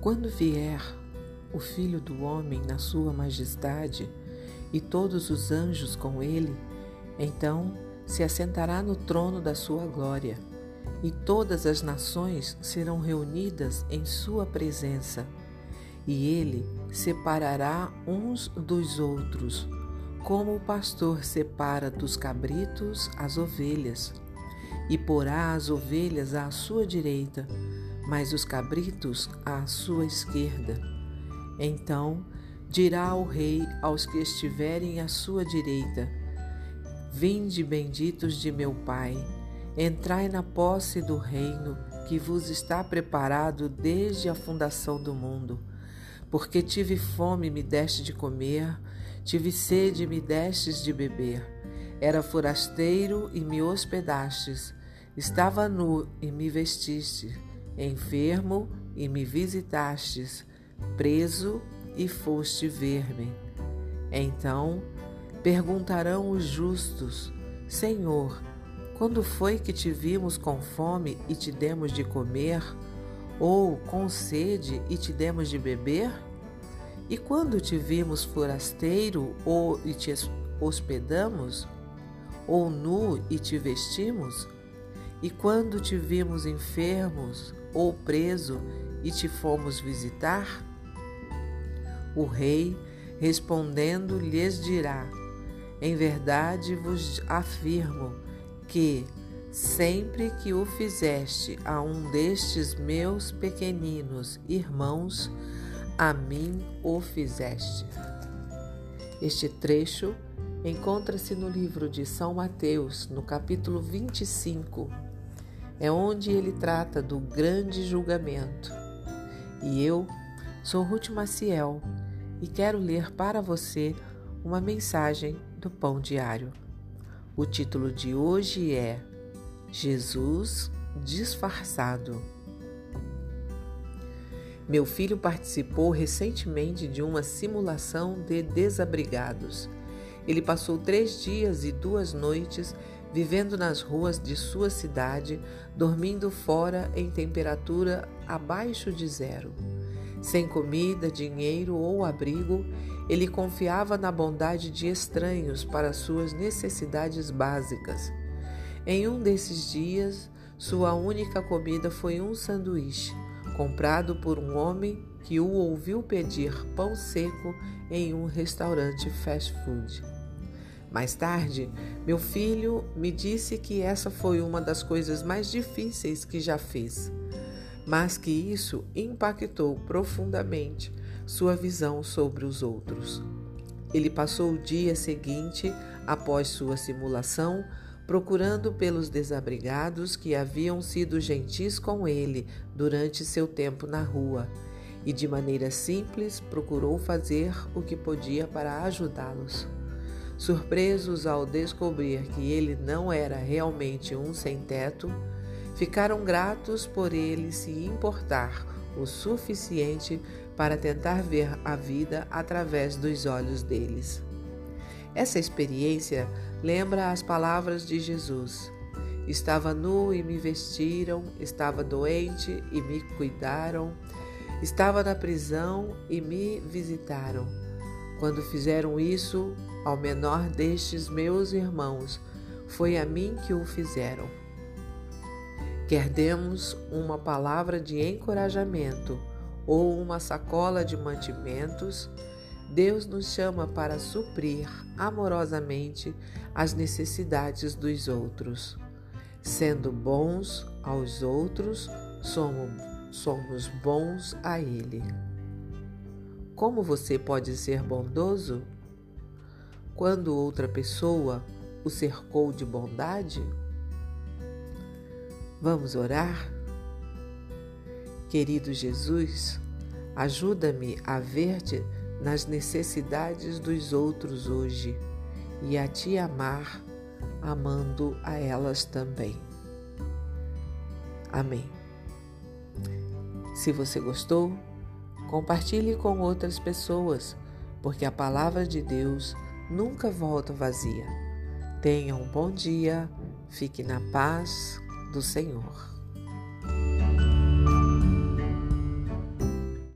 Quando vier o Filho do Homem na sua majestade e todos os anjos com ele, então se assentará no trono da sua glória, e todas as nações serão reunidas em sua presença, e ele separará uns dos outros, como o pastor separa dos cabritos as ovelhas, e porá as ovelhas à sua direita, mas os cabritos à sua esquerda. Então dirá o rei aos que estiverem à sua direita: Vinde, benditos de meu Pai, entrai na posse do reino que vos está preparado desde a fundação do mundo. Porque tive fome e me deste de comer, tive sede e me destes de beber. Era forasteiro e me hospedastes, estava nu e me vestiste, enfermo e me visitastes, preso e foste ver-me. Então perguntarão os justos: Senhor, quando foi que te vimos com fome e te demos de comer? Ou com sede e te demos de beber? E quando te vimos forasteiro ou e te hospedamos? Ou nu e te vestimos? E quando te vimos enfermos ou preso e te fomos visitar? O rei, respondendo, lhes dirá: Em verdade vos afirmo que, sempre que o fizeste a um destes meus pequeninos irmãos, a mim o fizeste. Este trecho encontra-se no livro de São Mateus, no capítulo 25. É onde ele trata do grande julgamento. E eu sou Ruth Maciel e quero ler para você uma mensagem do Pão Diário. O título de hoje é Jesus disfarçado. Meu filho participou recentemente de uma simulação de desabrigados. Ele passou três dias e duas noites vivendo nas ruas de sua cidade, dormindo fora em temperatura abaixo de zero. Sem comida, dinheiro ou abrigo, ele confiava na bondade de estranhos para suas necessidades básicas. Em um desses dias, sua única comida foi um sanduíche, comprado por um homem que o ouviu pedir pão seco em um restaurante fast food. Mais tarde, meu filho me disse que essa foi uma das coisas mais difíceis que já fez mas que isso impactou profundamente sua visão sobre os outros. Ele passou o dia seguinte, após sua simulação, procurando pelos desabrigados que haviam sido gentis com ele durante seu tempo na rua e, de maneira simples, procurou fazer o que podia para ajudá-los. Surpresos ao descobrir que ele não era realmente um sem-teto, Ficaram gratos por ele se importar o suficiente para tentar ver a vida através dos olhos deles. Essa experiência lembra as palavras de Jesus. Estava nu e me vestiram, estava doente e me cuidaram, estava na prisão e me visitaram. Quando fizeram isso ao menor destes meus irmãos, foi a mim que o fizeram. Quer demos uma palavra de encorajamento ou uma sacola de mantimentos, Deus nos chama para suprir amorosamente as necessidades dos outros. Sendo bons aos outros, somos, somos bons a Ele. Como você pode ser bondoso? Quando outra pessoa o cercou de bondade? Vamos orar? Querido Jesus, ajuda-me a ver-te nas necessidades dos outros hoje e a te amar, amando a elas também. Amém. Se você gostou, compartilhe com outras pessoas, porque a palavra de Deus nunca volta vazia. Tenha um bom dia, fique na paz do Senhor.